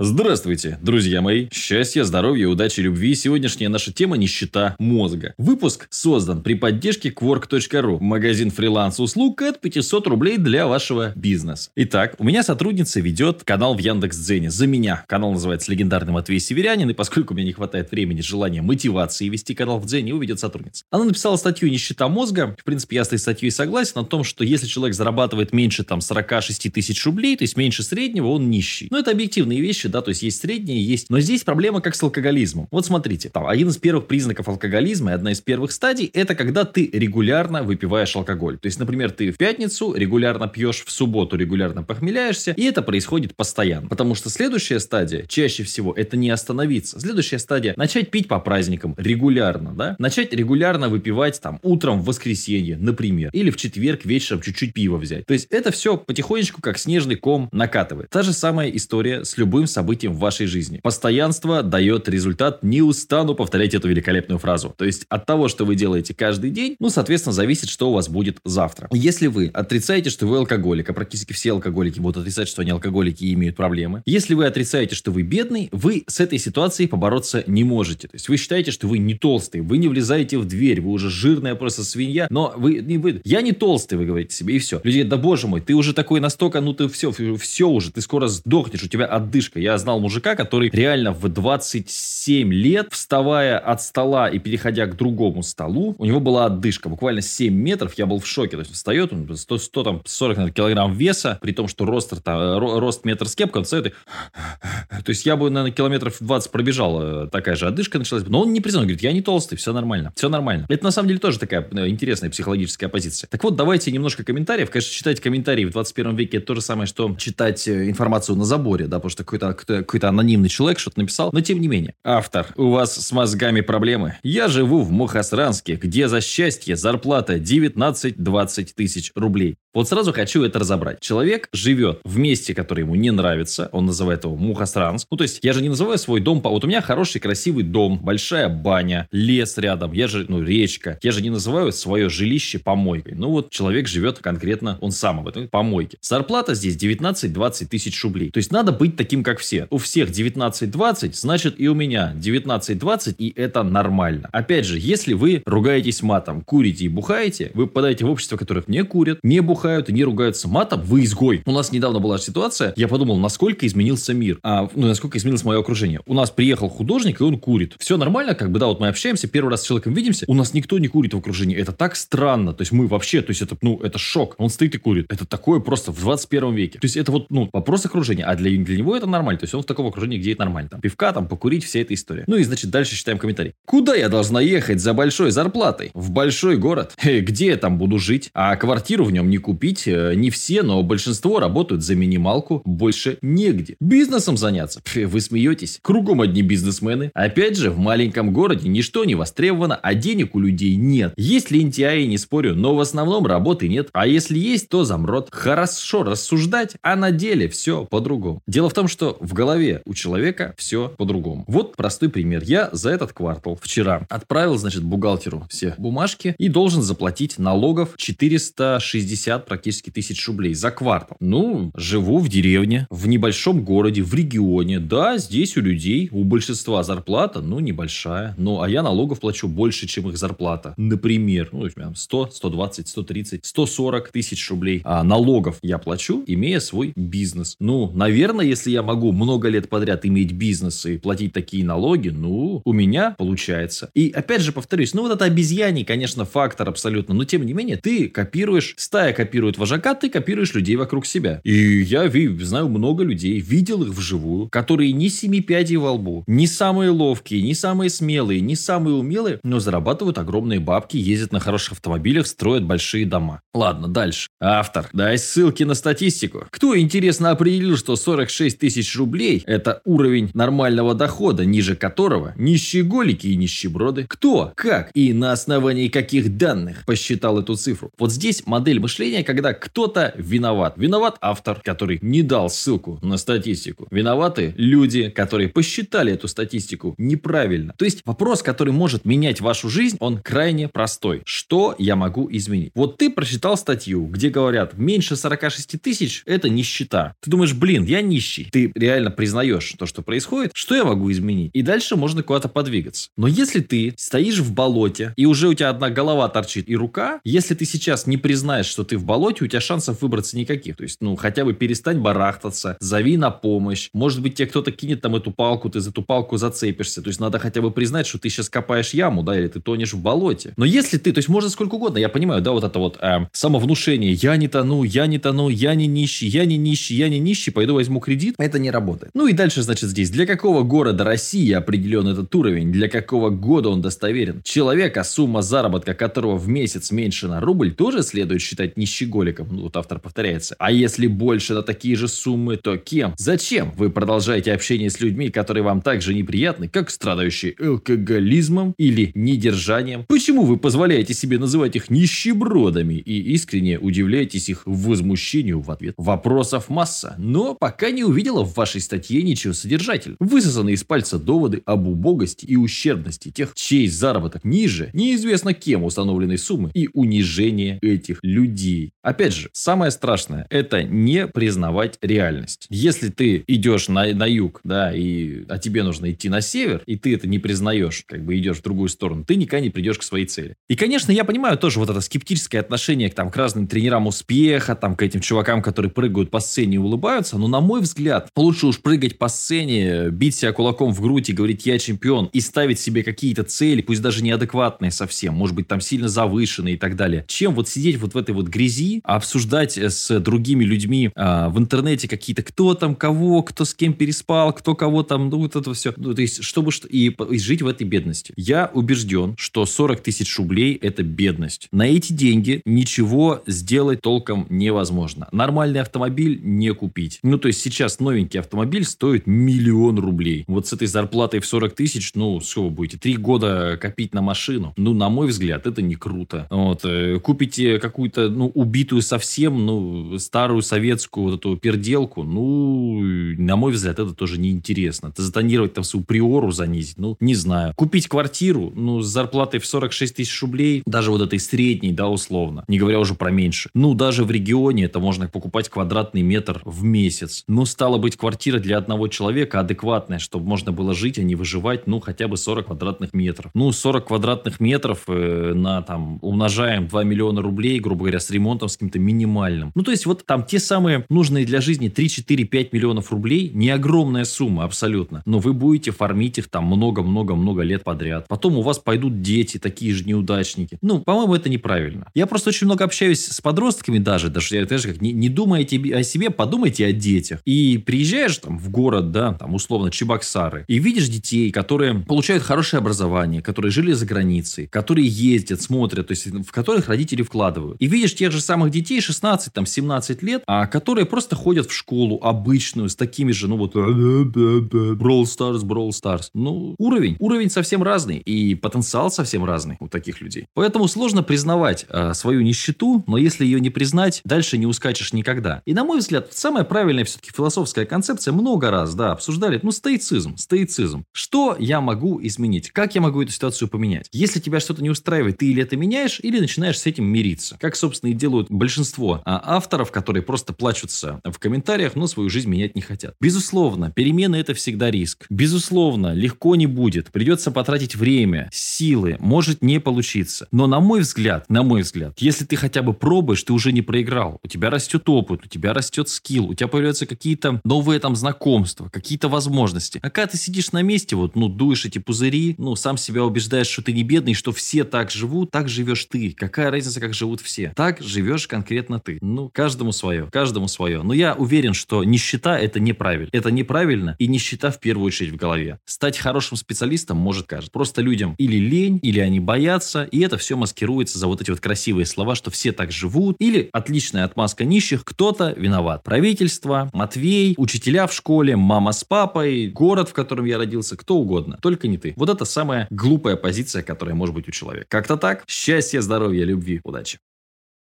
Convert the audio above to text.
Здравствуйте, друзья мои! Счастья, здоровья, удачи, любви. Сегодняшняя наша тема – нищета мозга. Выпуск создан при поддержке Quark.ru, магазин фриланс-услуг от 500 рублей для вашего бизнеса. Итак, у меня сотрудница ведет канал в Яндекс.Дзене. За меня. Канал называется «Легендарный Матвей Северянин», и поскольку меня не хватает времени, желания, мотивации вести канал в Дзене, ведет сотрудница. Она написала статью «Нищета мозга». В принципе, я с этой статьей согласен о том, что если человек зарабатывает меньше там 46 тысяч рублей, то есть меньше среднего, он нищий. Но это объективные вещи, вещи, да, то есть есть средние, есть... Но здесь проблема как с алкоголизмом. Вот смотрите, там, один из первых признаков алкоголизма и одна из первых стадий, это когда ты регулярно выпиваешь алкоголь. То есть, например, ты в пятницу регулярно пьешь, в субботу регулярно похмеляешься, и это происходит постоянно. Потому что следующая стадия, чаще всего, это не остановиться. Следующая стадия, начать пить по праздникам регулярно, да, начать регулярно выпивать там утром в воскресенье, например, или в четверг вечером чуть-чуть пива взять. То есть, это все потихонечку, как снежный ком, накатывает. Та же самая история с любым событием в вашей жизни. Постоянство дает результат. Не устану повторять эту великолепную фразу. То есть от того, что вы делаете каждый день, ну, соответственно, зависит, что у вас будет завтра. Если вы отрицаете, что вы алкоголик, а практически все алкоголики будут отрицать, что они алкоголики и имеют проблемы. Если вы отрицаете, что вы бедный, вы с этой ситуацией побороться не можете. То есть вы считаете, что вы не толстый, вы не влезаете в дверь, вы уже жирная просто свинья, но вы не вы. Я не толстый, вы говорите себе, и все. Люди, да боже мой, ты уже такой настолько, ну ты все, все уже, ты скоро сдохнешь, у тебя отдышка. Я знал мужика, который реально в 27 лет, вставая от стола и переходя к другому столу, у него была отдышка, буквально 7 метров, я был в шоке. То есть встает, он 100, 100 там, 40 наверное, килограмм веса, при том, что рост, там, рост метр с кепкой, он встает и... То есть я бы, наверное, километров 20 пробежал, э, такая же отдышка началась. Но он не признал, говорит, я не толстый, все нормально, все нормально. Это на самом деле тоже такая э, интересная психологическая позиция. Так вот, давайте немножко комментариев. Конечно, читать комментарии в 21 веке это то же самое, что читать э, информацию на заборе, да, потому что какой-то какой-то анонимный человек что-то написал, но тем не менее. Автор, у вас с мозгами проблемы. Я живу в Мухасранске, где за счастье зарплата 19-20 тысяч рублей. Вот сразу хочу это разобрать. Человек живет в месте, которое ему не нравится, он называет его Мухасранск. Ну, то есть, я же не называю свой дом, вот у меня хороший, красивый дом, большая баня, лес рядом, я же, ну, речка. Я же не называю свое жилище помойкой. Ну, вот человек живет конкретно, он сам об этом, помойке. Зарплата здесь 19-20 тысяч рублей. То есть, надо быть таким, как все. У всех 19-20, значит и у меня 19-20, и это нормально. Опять же, если вы ругаетесь матом, курите и бухаете, вы попадаете в общество, которых не курят, не бухают, бухают и не ругаются матом, вы изгой. У нас недавно была ситуация, я подумал, насколько изменился мир, а, ну, насколько изменилось мое окружение. У нас приехал художник, и он курит. Все нормально, как бы, да, вот мы общаемся, первый раз с человеком видимся, у нас никто не курит в окружении. Это так странно. То есть мы вообще, то есть это, ну, это шок. Он стоит и курит. Это такое просто в 21 веке. То есть это вот, ну, вопрос окружения, а для, для него это нормально. То есть он в таком окружении, где это нормально. Там пивка, там покурить, вся эта история. Ну и, значит, дальше читаем комментарий. Куда я должна ехать за большой зарплатой? В большой город? Э, где я там буду жить? А квартиру в нем не купить, э, не все, но большинство работают за минималку, больше негде. Бизнесом заняться? Пф, вы смеетесь? Кругом одни бизнесмены. Опять же, в маленьком городе ничто не востребовано, а денег у людей нет. Есть лентяи, не спорю, но в основном работы нет. А если есть, то замрот. Хорошо рассуждать, а на деле все по-другому. Дело в том, что в голове у человека все по-другому. Вот простой пример. Я за этот квартал вчера отправил, значит, бухгалтеру все бумажки и должен заплатить налогов 460 практически тысяч тысяч рублей за квартал. Ну, живу в деревне, в небольшом городе, в регионе. Да, здесь у людей, у большинства зарплата, ну, небольшая. Ну, а я налогов плачу больше, чем их зарплата. Например, ну, 100, 120, 130, 140 тысяч рублей а налогов я плачу, имея свой бизнес. Ну, наверное, если я могу много лет подряд иметь бизнес и платить такие налоги, ну, у меня получается. И опять же повторюсь, ну, вот это обезьяний, конечно, фактор абсолютно, но тем не менее, ты копируешь, стая копирует вожака, ты копируешь людей вокруг себя. И я знаю много людей, видел их вживую, которые ни семи пядей во лбу, не самые ловкие, не самые смелые, не самые умелые, но зарабатывают огромные бабки, ездят на хороших автомобилях, строят большие дома. Ладно, дальше. Автор, дай ссылки на статистику. Кто, интересно, определил, что 46 тысяч рублей – это уровень нормального дохода, ниже которого нищеголики и нищеброды? Кто, как и на основании каких данных посчитал эту цифру? Вот здесь модель мышления ощущение, когда кто-то виноват. Виноват автор, который не дал ссылку на статистику. Виноваты люди, которые посчитали эту статистику неправильно. То есть вопрос, который может менять вашу жизнь, он крайне простой. Что я могу изменить? Вот ты прочитал статью, где говорят, меньше 46 тысяч – это нищета. Ты думаешь, блин, я нищий. Ты реально признаешь то, что происходит. Что я могу изменить? И дальше можно куда-то подвигаться. Но если ты стоишь в болоте, и уже у тебя одна голова торчит и рука, если ты сейчас не признаешь, что ты в болоте, у тебя шансов выбраться никаких. То есть, ну, хотя бы перестань барахтаться, зови на помощь. Может быть, тебе кто-то кинет там эту палку, ты за эту палку зацепишься. То есть, надо хотя бы признать, что ты сейчас копаешь яму, да, или ты тонешь в болоте. Но если ты, то есть, можно сколько угодно, я понимаю, да, вот это вот э, самовнушение, я не тону, я не тону, я не нищий, я не нищий, я не нищий, пойду возьму кредит, это не работает. Ну и дальше, значит, здесь, для какого города России определен этот уровень, для какого года он достоверен. Человека, сумма заработка которого в месяц меньше на рубль, тоже следует считать нищеголиком, ну вот автор повторяется. А если больше на такие же суммы, то кем? Зачем вы продолжаете общение с людьми, которые вам так же неприятны, как страдающие алкоголизмом или недержанием? Почему вы позволяете себе называть их нищебродами и искренне удивляетесь их возмущению в ответ? Вопросов масса, но пока не увидела в вашей статье ничего содержательного. Высосаны из пальца доводы об убогости и ущербности тех, чей заработок ниже неизвестно кем установленной суммы и унижение этих людей. Опять же, самое страшное – это не признавать реальность. Если ты идешь на, на юг, да, и, а тебе нужно идти на север, и ты это не признаешь, как бы идешь в другую сторону, ты никогда не придешь к своей цели. И, конечно, я понимаю тоже вот это скептическое отношение к, там, к разным тренерам успеха, там, к этим чувакам, которые прыгают по сцене и улыбаются, но, на мой взгляд, лучше уж прыгать по сцене, бить себя кулаком в грудь и говорить «я чемпион», и ставить себе какие-то цели, пусть даже неадекватные совсем, может быть, там сильно завышенные и так далее, чем вот сидеть вот в этой вот грязи, обсуждать с другими людьми а, в интернете какие-то, кто там кого, кто с кем переспал, кто кого там, ну, вот это все. Ну, то есть, чтобы и, и жить в этой бедности. Я убежден, что 40 тысяч рублей – это бедность. На эти деньги ничего сделать толком невозможно. Нормальный автомобиль не купить. Ну, то есть, сейчас новенький автомобиль стоит миллион рублей. Вот с этой зарплатой в 40 тысяч, ну, что вы будете, три года копить на машину? Ну, на мой взгляд, это не круто. Вот, э, купите какую-то, ну, убитую совсем, ну, старую советскую вот эту перделку, ну, на мой взгляд, это тоже неинтересно. Это затонировать там свою приору занизить, ну, не знаю. Купить квартиру, ну, с зарплатой в 46 тысяч рублей, даже вот этой средней, да, условно, не говоря уже про меньше. Ну, даже в регионе это можно покупать квадратный метр в месяц. Ну, стало быть, квартира для одного человека адекватная, чтобы можно было жить, а не выживать, ну, хотя бы 40 квадратных метров. Ну, 40 квадратных метров э, на, там, умножаем 2 миллиона рублей, грубо говоря, с ремонтом с каким-то минимальным. Ну, то есть, вот там те самые нужные для жизни 3, 4, 5 миллионов рублей, не огромная сумма абсолютно, но вы будете фармить их там много-много-много лет подряд. Потом у вас пойдут дети, такие же неудачники. Ну, по-моему, это неправильно. Я просто очень много общаюсь с подростками даже, даже, я даже как не, не думайте о себе, подумайте о детях. И приезжаешь там в город, да, там условно Чебоксары, и видишь детей, которые получают хорошее образование, которые жили за границей, которые ездят, смотрят, то есть в которых родители вкладывают. И видишь тех же самых детей 16, там 17 лет, а которые просто ходят в школу обычную с такими же, ну вот Brawl Stars, Brawl Stars. Ну, уровень, уровень совсем разный и потенциал совсем разный у таких людей. Поэтому сложно признавать э, свою нищету, но если ее не признать, дальше не ускачешь никогда. И на мой взгляд, самая правильная все-таки философская концепция много раз, да, обсуждали, ну, стоицизм, стоицизм. Что я могу изменить? Как я могу эту ситуацию поменять? Если тебя что-то не устраивает, ты или это меняешь, или начинаешь с этим мириться. Как, собственно, и делают большинство а, авторов, которые просто плачутся в комментариях, но свою жизнь менять не хотят. Безусловно, перемены это всегда риск. Безусловно, легко не будет. Придется потратить время, силы, может не получиться. Но на мой взгляд, на мой взгляд, если ты хотя бы пробуешь, ты уже не проиграл. У тебя растет опыт, у тебя растет скилл, у тебя появляются какие-то новые там знакомства, какие-то возможности. А когда ты сидишь на месте, вот, ну, дуешь эти пузыри, ну, сам себя убеждаешь, что ты не бедный, что все так живут, так живешь ты. Какая разница, как живут все? Так живешь конкретно ты. Ну, каждому свое, каждому свое. Но я уверен, что нищета это неправильно. Это неправильно, и нищета в первую очередь в голове. Стать хорошим специалистом может кажется. Просто людям или лень, или они боятся, и это все маскируется за вот эти вот красивые слова, что все так живут, или отличная отмазка нищих, кто-то виноват. Правительство, Матвей, учителя в школе, мама с папой, город, в котором я родился, кто угодно. Только не ты. Вот это самая глупая позиция, которая может быть у человека. Как-то так. Счастья, здоровья, любви, удачи.